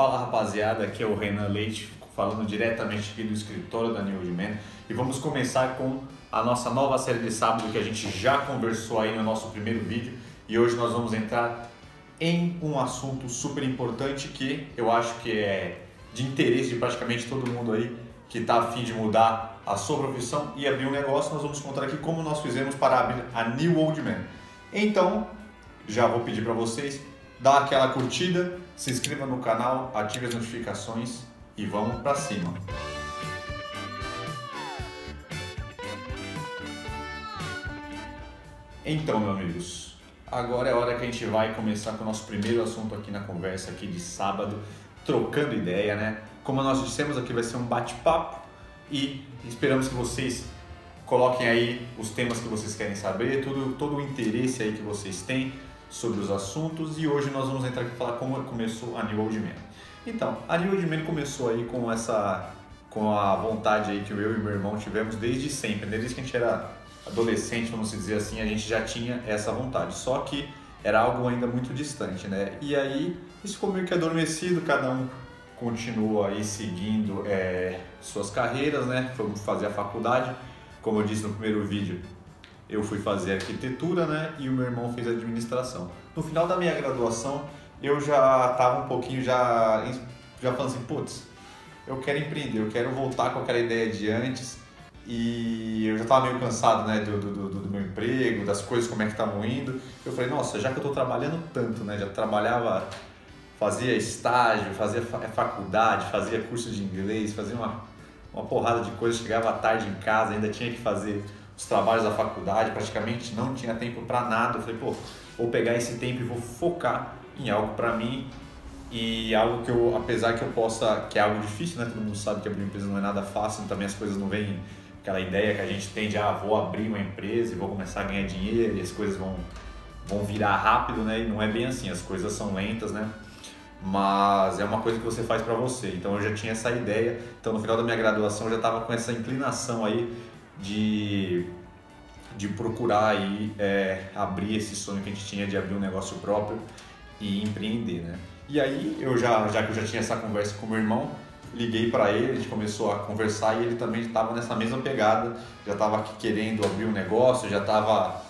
Fala rapaziada, aqui é o Renan Leite, falando diretamente aqui do escritório da New Old Man e vamos começar com a nossa nova série de sábado que a gente já conversou aí no nosso primeiro vídeo e hoje nós vamos entrar em um assunto super importante que eu acho que é de interesse de praticamente todo mundo aí que está a fim de mudar a sua profissão e abrir um negócio. Nós vamos contar aqui como nós fizemos para abrir a New Old Man. Então, já vou pedir para vocês dar aquela curtida, se inscreva no canal, ative as notificações e vamos para cima. Então, meus amigos, agora é a hora que a gente vai começar com o nosso primeiro assunto aqui na conversa aqui de sábado, trocando ideia, né? Como nós dissemos aqui vai ser um bate-papo e esperamos que vocês coloquem aí os temas que vocês querem saber, tudo, todo o interesse aí que vocês têm sobre os assuntos e hoje nós vamos entrar aqui falar como começou a New Old Man. Então, a New Old Man começou aí com essa com a vontade aí que eu e meu irmão tivemos desde sempre, né? desde que a gente era adolescente, vamos dizer assim, a gente já tinha essa vontade, só que era algo ainda muito distante, né? E aí isso ficou meio que adormecido, cada um continua aí seguindo é, suas carreiras, né? Fomos fazer a faculdade, como eu disse no primeiro vídeo, eu fui fazer arquitetura, né? E o meu irmão fez administração. No final da minha graduação, eu já estava um pouquinho já já falando assim, putz, eu quero empreender, eu quero voltar com aquela ideia de antes e eu já estava meio cansado, né, do, do, do, do, meu emprego, das coisas como é que estavam indo. Eu falei, nossa, já que eu estou trabalhando tanto, né, já trabalhava, fazia estágio, fazia faculdade, fazia curso de inglês, fazia uma, uma porrada de coisas, chegava à tarde em casa, ainda tinha que fazer os trabalhos da faculdade, praticamente não tinha tempo para nada. Eu falei, pô, vou pegar esse tempo e vou focar em algo para mim e algo que eu, apesar que eu possa, que é algo difícil, né? Todo mundo sabe que abrir uma empresa não é nada fácil, também as coisas não vêm aquela ideia que a gente tem de, ah, vou abrir uma empresa e vou começar a ganhar dinheiro e as coisas vão, vão virar rápido, né? E não é bem assim, as coisas são lentas, né? Mas é uma coisa que você faz para você. Então eu já tinha essa ideia. Então no final da minha graduação eu já estava com essa inclinação aí de, de procurar aí, é, abrir esse sonho que a gente tinha de abrir um negócio próprio e empreender, né? E aí, eu já, já que eu já tinha essa conversa com meu irmão, liguei para ele, a gente começou a conversar e ele também estava nessa mesma pegada, já estava querendo abrir um negócio, já estava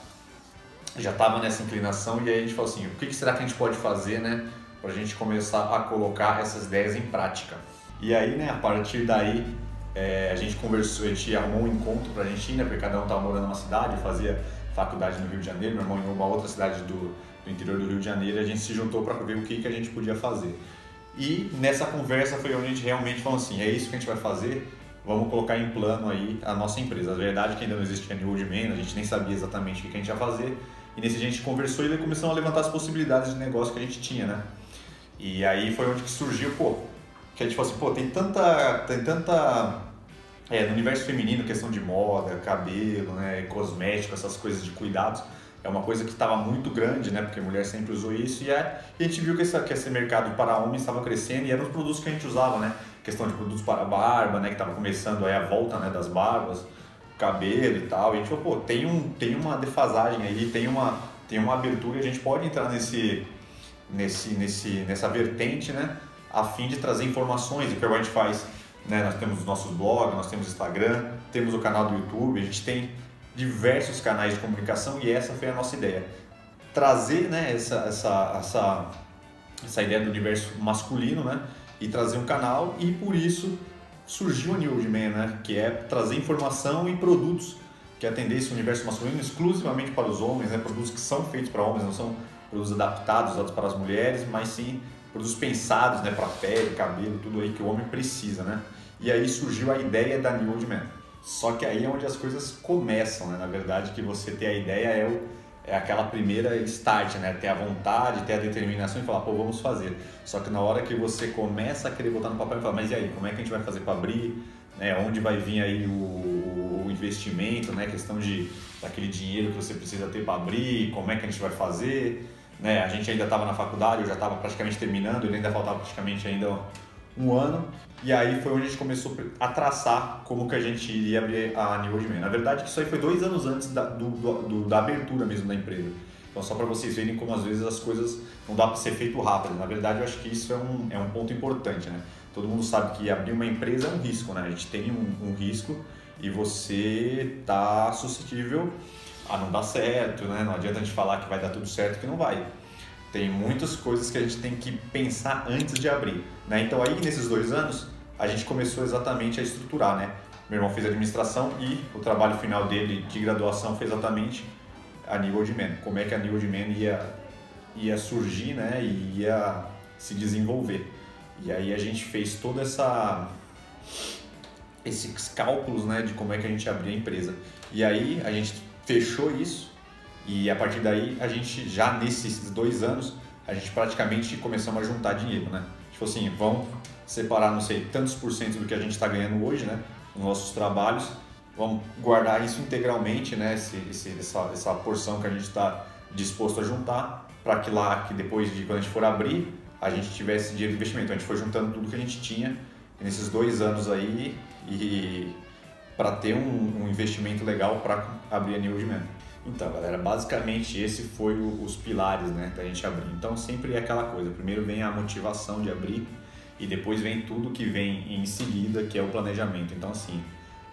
já estava nessa inclinação e aí a gente falou assim, o que, que será que a gente pode fazer, né, para a gente começar a colocar essas ideias em prática. E aí, né, a partir daí é, a gente conversou, a gente arrumou um encontro pra gente ir, né? Porque cada um estava morando numa cidade, fazia faculdade no Rio de Janeiro, meu irmão em uma outra cidade do, do interior do Rio de Janeiro, e a gente se juntou para ver o que, que a gente podia fazer. E nessa conversa foi onde a gente realmente falou assim, é isso que a gente vai fazer, vamos colocar em plano aí a nossa empresa. A verdade é que ainda não existia New Old Man, a gente nem sabia exatamente o que a gente ia fazer, e nesse a gente conversou e começamos a levantar as possibilidades de negócio que a gente tinha, né? E aí foi onde que surgiu, pô, que a gente falou assim, pô, tem tanta, tem tanta é, no universo feminino, questão de moda, cabelo, né, cosmético, essas coisas de cuidados, é uma coisa que estava muito grande, né, porque a mulher sempre usou isso e, é, e a gente viu que esse, que esse mercado para homens estava crescendo e eram os produtos que a gente usava, né, questão de produtos para barba, né, que estava começando aí a volta, né, das barbas, cabelo e tal, e a gente falou, pô, tem, um, tem uma defasagem aí, tem uma, tem uma abertura e a gente pode entrar nesse, nesse, nesse, nessa vertente, né, a fim de trazer informações, o que a gente faz. Né? Nós temos os nossos blogs, nós temos Instagram, temos o canal do YouTube, a gente tem diversos canais de comunicação e essa foi a nossa ideia. Trazer né, essa, essa, essa, essa ideia do universo masculino né, e trazer um canal e por isso surgiu a New Old Man, né, que é trazer informação e produtos que atendem esse universo masculino exclusivamente para os homens, né, produtos que são feitos para homens, não são produtos adaptados para as mulheres, mas sim produtos pensados né, para pele, cabelo, tudo aí que o homem precisa, né? E aí surgiu a ideia da New Old Man. Só que aí é onde as coisas começam, né? Na verdade, que você ter a ideia é, o, é aquela primeira start, né? Ter a vontade, ter a determinação e falar, pô, vamos fazer. Só que na hora que você começa a querer botar no papel e falar, mas e aí, como é que a gente vai fazer para abrir? Né? Onde vai vir aí o, o investimento, né? Questão de daquele dinheiro que você precisa ter para abrir, como é que a gente vai fazer? Né? A gente ainda estava na faculdade, eu já estava praticamente terminando, ele ainda faltava praticamente ainda um ano. E aí foi onde a gente começou a traçar como que a gente iria abrir a New Old Man. Na verdade, isso aí foi dois anos antes da, do, do, da abertura mesmo da empresa. Então, só para vocês verem como às vezes as coisas não dá para ser feito rápido. Na verdade, eu acho que isso é um, é um ponto importante, né? Todo mundo sabe que abrir uma empresa é um risco, né? A gente tem um, um risco e você tá suscetível a não dar certo, né? Não adianta a gente falar que vai dar tudo certo que não vai. Tem muitas coisas que a gente tem que pensar antes de abrir, né? Então aí nesses dois anos a gente começou exatamente a estruturar, né? Meu irmão fez administração e o trabalho final dele de graduação foi exatamente a nível de man. Como é que a nível de man ia, ia surgir, né? E ia se desenvolver. E aí a gente fez toda essa esses cálculos, né, de como é que a gente abria a empresa. E aí a gente fechou isso e a partir daí a gente já nesses dois anos a gente praticamente começamos a juntar dinheiro, né? Tipo assim, vamos separar, não sei, tantos por cento do que a gente está ganhando hoje, né? Nos nossos trabalhos, vamos guardar isso integralmente, né? Esse, esse, essa, essa porção que a gente está disposto a juntar para que lá, que depois de quando a gente for abrir, a gente tivesse dinheiro de investimento. Então, a gente foi juntando tudo que a gente tinha nesses dois anos aí e para ter um, um, investimento legal para abrir a Man. Então, galera, basicamente esse foi o, os pilares, né, a gente abrir. Então, sempre é aquela coisa. Primeiro vem a motivação de abrir e depois vem tudo que vem em seguida, que é o planejamento. Então, assim,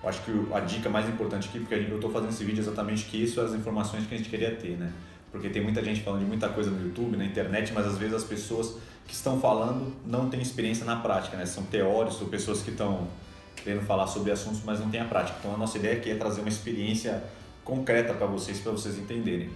eu acho que a dica mais importante aqui, porque eu estou fazendo esse vídeo exatamente que isso é as informações que a gente queria ter, né? Porque tem muita gente falando de muita coisa no YouTube, na internet, mas às vezes as pessoas que estão falando não têm experiência na prática, né? São teóricos pessoas que estão querendo falar sobre assuntos, mas não têm a prática. Então, a nossa ideia aqui é trazer uma experiência concreta para vocês, para vocês entenderem.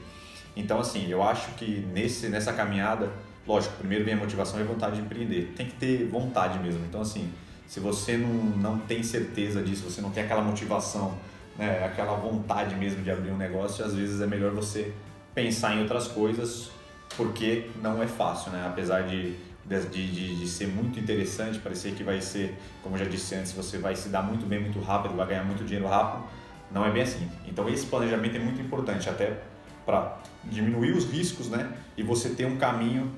Então, assim, eu acho que nesse, nessa caminhada lógico, primeiro vem a motivação e a vontade de empreender. Tem que ter vontade mesmo. Então, assim, se você não, não tem certeza disso, você não tem aquela motivação, né, aquela vontade mesmo de abrir um negócio, às vezes é melhor você pensar em outras coisas, porque não é fácil, né? Apesar de, de, de, de ser muito interessante, parecer que vai ser, como eu já disse antes, você vai se dar muito bem, muito rápido, vai ganhar muito dinheiro rápido, não é bem assim. Então, esse planejamento é muito importante, até para diminuir os riscos, né? E você ter um caminho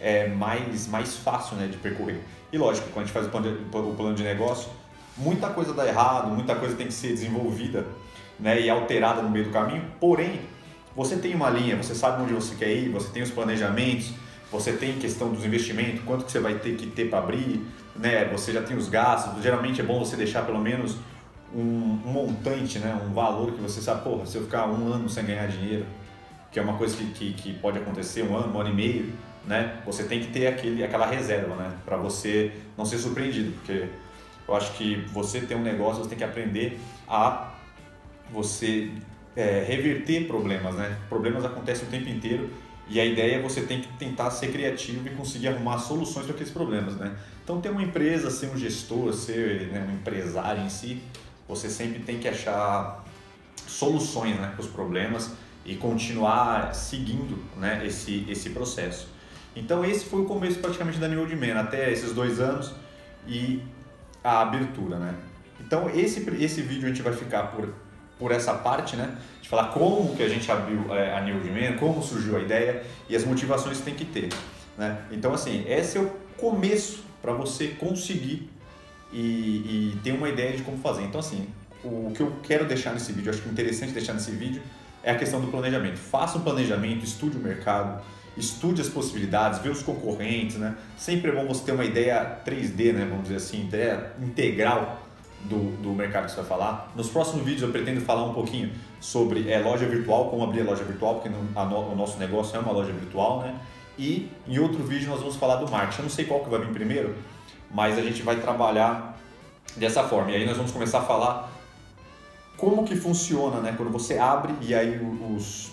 é, mais, mais fácil né, de percorrer. E lógico, quando a gente faz o plano de, o plano de negócio, muita coisa dá errado, muita coisa tem que ser desenvolvida né, e alterada no meio do caminho, porém, você tem uma linha, você sabe onde você quer ir, você tem os planejamentos, você tem questão dos investimentos, quanto que você vai ter que ter para abrir, né, você já tem os gastos, geralmente é bom você deixar pelo menos um, um montante, né, um valor que você sabe, porra, se eu ficar um ano sem ganhar dinheiro, que é uma coisa que, que, que pode acontecer um ano, um ano e meio, né? Você tem que ter aquele, aquela reserva, né? Para você não ser surpreendido, porque eu acho que você ter um negócio, você tem que aprender a você é, reverter problemas, né? Problemas acontecem o tempo inteiro e a ideia é você tem que tentar ser criativo e conseguir arrumar soluções para aqueles problemas, né? Então, ter uma empresa, ser um gestor, ser né, um empresário em si, você sempre tem que achar soluções né, para os problemas e continuar seguindo né, esse, esse processo. Então esse foi o começo praticamente da New Old Man, até esses dois anos e a abertura, né? Então esse, esse vídeo a gente vai ficar por, por essa parte, né? De falar como que a gente abriu é, a New Man, como surgiu a ideia e as motivações que tem que ter, né? Então assim, esse é o começo para você conseguir e, e, ter uma ideia de como fazer. Então assim, o que eu quero deixar nesse vídeo, acho que é interessante deixar nesse vídeo é a questão do planejamento. Faça um planejamento, estude o mercado, estude as possibilidades, vê os concorrentes, né? Sempre é bom você ter uma ideia 3D, né? Vamos dizer assim, ideia integral do, do mercado que você vai falar. Nos próximos vídeos eu pretendo falar um pouquinho sobre é, loja virtual, como abrir a loja virtual, porque no, a, o nosso negócio é uma loja virtual, né? E em outro vídeo nós vamos falar do marketing. Eu não sei qual que vai vir primeiro, mas a gente vai trabalhar dessa forma. E aí nós vamos começar a falar como que funciona, né? Quando você abre e aí os,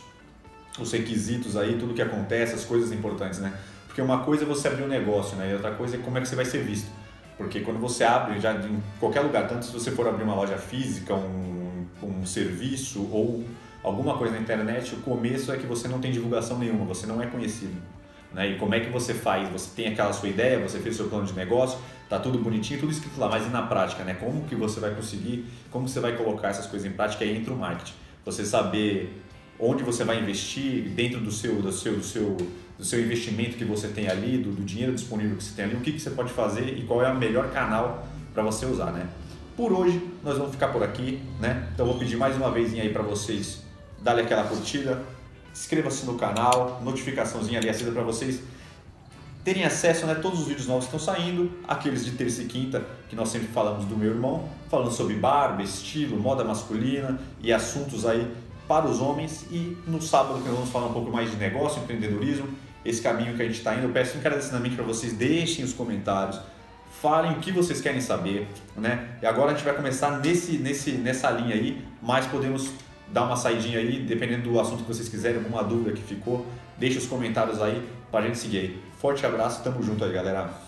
os requisitos aí, tudo que acontece, as coisas importantes, né? Porque uma coisa é você abrir um negócio, né? E outra coisa é como é que você vai ser visto. Porque quando você abre já em qualquer lugar, tanto se você for abrir uma loja física, um, um serviço ou alguma coisa na internet, o começo é que você não tem divulgação nenhuma, você não é conhecido. Né? E como é que você faz? Você tem aquela sua ideia, você fez seu plano de negócio, tá tudo bonitinho, tudo escrito lá, mas e na prática, né? Como que você vai conseguir, como você vai colocar essas coisas em prática aí entra o marketing. Você saber onde você vai investir dentro do seu, do seu, do seu, do seu investimento que você tem ali, do, do dinheiro disponível que você tem ali, o que, que você pode fazer e qual é o melhor canal para você usar, né? Por hoje nós vamos ficar por aqui, né? Então vou pedir mais uma vez aí para vocês darem aquela curtida, inscreva-se no canal, notificaçãozinha ali acesa para vocês terem acesso a né, todos os vídeos novos que estão saindo, aqueles de terça e quinta, que nós sempre falamos do meu irmão, falando sobre barba, estilo, moda masculina e assuntos aí para os homens. E no sábado que nós vamos falar um pouco mais de negócio, empreendedorismo, esse caminho que a gente está indo. Eu peço encarecidamente para vocês deixem os comentários, falem o que vocês querem saber, né? E agora a gente vai começar nesse, nesse, nessa linha aí, mas podemos dar uma saidinha aí, dependendo do assunto que vocês quiserem, alguma dúvida que ficou, deixe os comentários aí para a gente seguir aí. Forte abraço, tamo junto aí, galera.